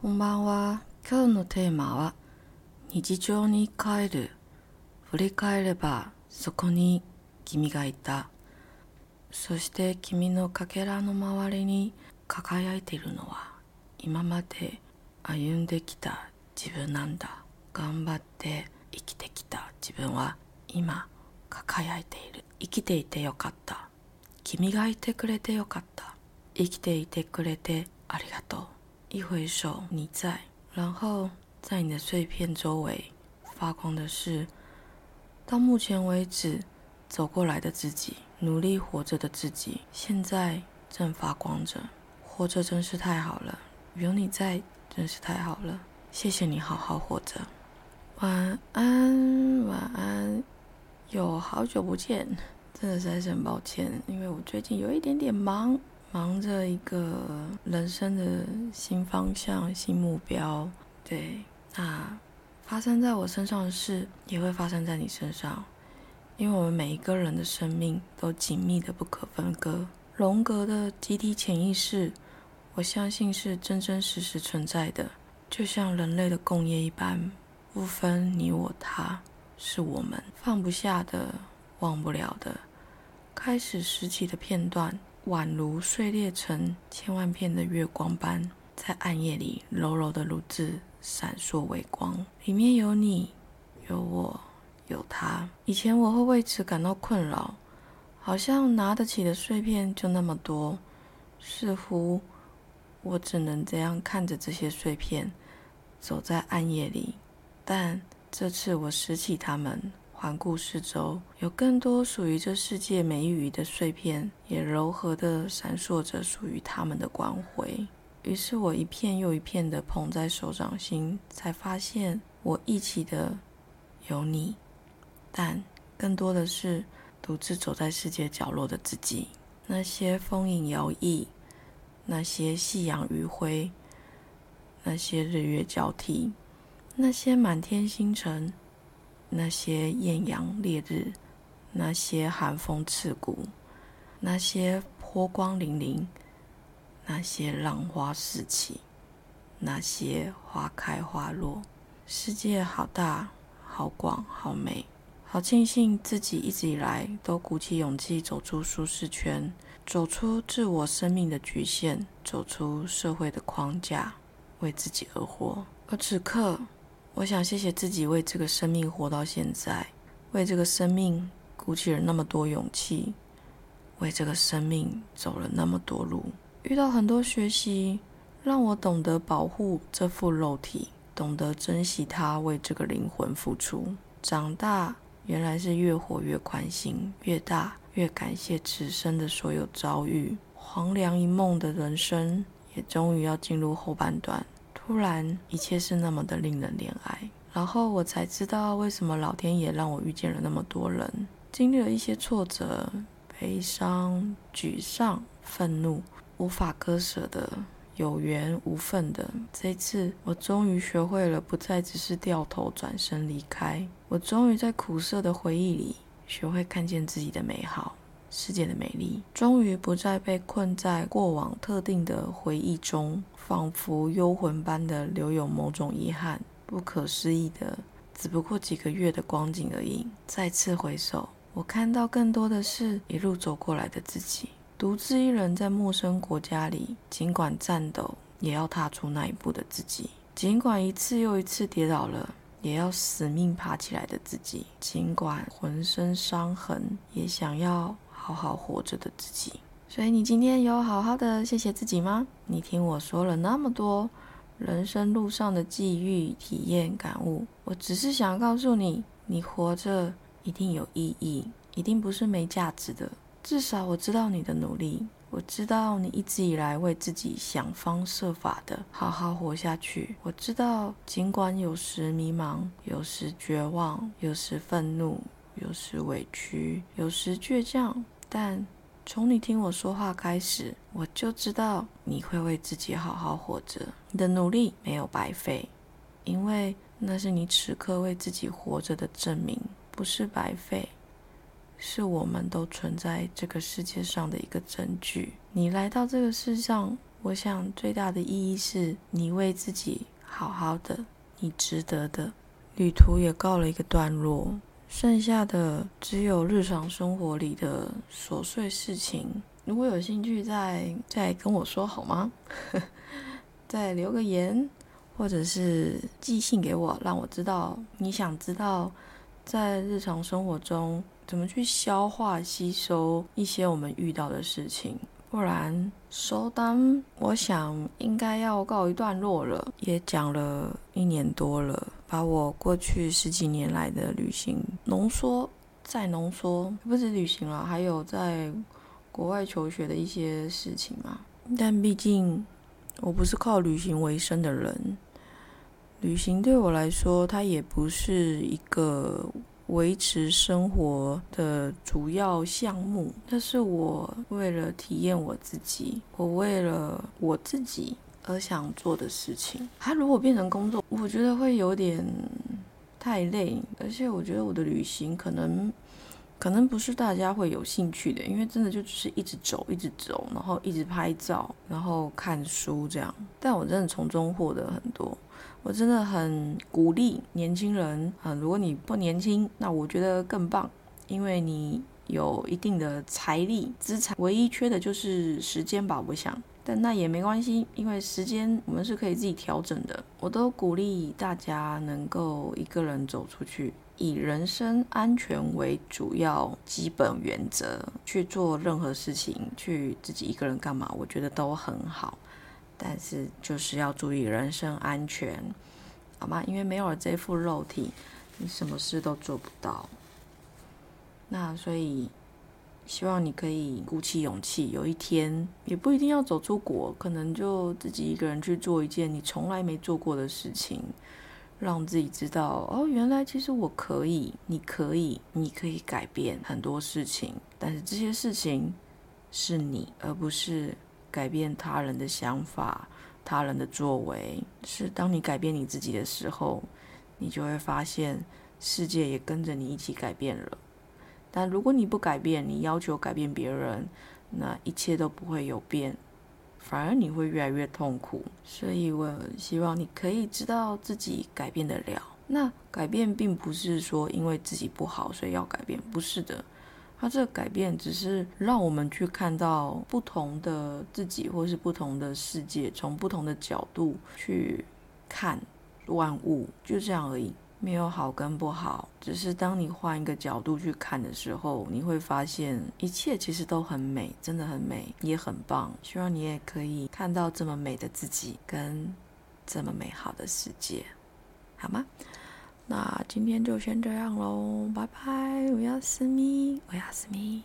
こんばんは。今日のテーマは日常に帰る。振り返ればそこに君がいた。そして君のかけらの周りに輝いているのは今まで歩んできた自分なんだ。頑張って生きてきた自分は今輝いている。生きていてよかった。君がいてくれてよかった。生きていてくれてありがとう。一回首，你在，然后在你的碎片周围发光的是，到目前为止走过来的自己，努力活着的自己，现在正发光着。活着真是太好了，有你在真是太好了。谢谢你好好活着。晚安，晚安。有好久不见，真的实在是很抱歉，因为我最近有一点点忙。忙着一个人生的新方向、新目标，对，那发生在我身上的事也会发生在你身上，因为我们每一个人的生命都紧密的不可分割。荣格的集体潜意识，我相信是真真实实存在的，就像人类的共业一般，不分你我他，是我们放不下的、忘不了的，开始拾起的片段。宛如碎裂成千万片的月光般，在暗夜里柔柔的如字闪烁微光。里面有你，有我，有他。以前我会为此感到困扰，好像拿得起的碎片就那么多，似乎我只能这样看着这些碎片，走在暗夜里。但这次我拾起它们。环顾四周，有更多属于这世界每一隅的碎片，也柔和地闪烁着属于他们的光辉。于是我一片又一片地捧在手掌心，才发现我一起的有你，但更多的是独自走在世界角落的自己。那些风影摇曳，那些夕阳余晖，那些日月交替，那些满天星辰。那些艳阳烈日，那些寒风刺骨，那些波光粼粼，那些浪花四起，那些花开花落，世界好大，好广，好美，好庆幸自己一直以来都鼓起勇气走出舒适圈，走出自我生命的局限，走出社会的框架，为自己而活。而此刻。我想谢谢自己，为这个生命活到现在，为这个生命鼓起了那么多勇气，为这个生命走了那么多路，遇到很多学习，让我懂得保护这副肉体，懂得珍惜它，为这个灵魂付出。长大原来是越活越宽心，越大越感谢此生的所有遭遇。黄粱一梦的人生，也终于要进入后半段。突然，一切是那么的令人怜爱，然后我才知道为什么老天爷让我遇见了那么多人，经历了一些挫折、悲伤、沮丧、愤怒，无法割舍的、有缘无分的。这次，我终于学会了不再只是掉头转身离开，我终于在苦涩的回忆里学会看见自己的美好。世界的美丽，终于不再被困在过往特定的回忆中，仿佛幽魂般的留有某种遗憾，不可思议的，只不过几个月的光景而已。再次回首，我看到更多的是一路走过来的自己，独自一人在陌生国家里，尽管颤抖，也要踏出那一步的自己；尽管一次又一次跌倒了，也要死命爬起来的自己；尽管浑身伤痕，也想要。好好活着的自己，所以你今天有好好的谢谢自己吗？你听我说了那么多人生路上的际遇、体验、感悟，我只是想告诉你，你活着一定有意义，一定不是没价值的。至少我知道你的努力，我知道你一直以来为自己想方设法的好好活下去。我知道，尽管有时迷茫，有时绝望，有时愤怒，有时委屈，有时倔强。但从你听我说话开始，我就知道你会为自己好好活着。你的努力没有白费，因为那是你此刻为自己活着的证明，不是白费，是我们都存在这个世界上的一个证据。你来到这个世上，我想最大的意义是你为自己好好的，你值得的。旅途也告了一个段落，剩下的只有日常生活里的琐碎事情。如果有兴趣，再再跟我说好吗？再留个言，或者是寄信给我，让我知道你想知道在日常生活中怎么去消化吸收一些我们遇到的事情。不然收单，我想应该要告一段落了。也讲了一年多了，把我过去十几年来的旅行浓缩再浓缩，不止旅行了，还有在国外求学的一些事情嘛。但毕竟我不是靠旅行为生的人，旅行对我来说，它也不是一个。维持生活的主要项目，那是我为了体验我自己，我为了我自己而想做的事情。它如果变成工作，我觉得会有点太累，而且我觉得我的旅行可能可能不是大家会有兴趣的，因为真的就只是一直走，一直走，然后一直拍照，然后看书这样。但我真的从中获得很多。我真的很鼓励年轻人啊！如果你不年轻，那我觉得更棒，因为你有一定的财力资产，唯一缺的就是时间吧，我想。但那也没关系，因为时间我们是可以自己调整的。我都鼓励大家能够一个人走出去，以人身安全为主要基本原则去做任何事情，去自己一个人干嘛，我觉得都很好。但是就是要注意人身安全，好吗？因为没有了这副肉体，你什么事都做不到。那所以希望你可以鼓起勇气，有一天也不一定要走出国，可能就自己一个人去做一件你从来没做过的事情，让自己知道哦，原来其实我可以，你可以，你可以改变很多事情。但是这些事情是你，而不是。改变他人的想法，他人的作为，是当你改变你自己的时候，你就会发现世界也跟着你一起改变了。但如果你不改变，你要求改变别人，那一切都不会有变，反而你会越来越痛苦。所以我希望你可以知道自己改变得了。那改变并不是说因为自己不好所以要改变，不是的。它这改变只是让我们去看到不同的自己，或是不同的世界，从不同的角度去看万物，就这样而已，没有好跟不好。只是当你换一个角度去看的时候，你会发现一切其实都很美，真的很美，也很棒。希望你也可以看到这么美的自己，跟这么美好的世界，好吗？那今天就先这样喽，拜拜，我要思密，我要思密。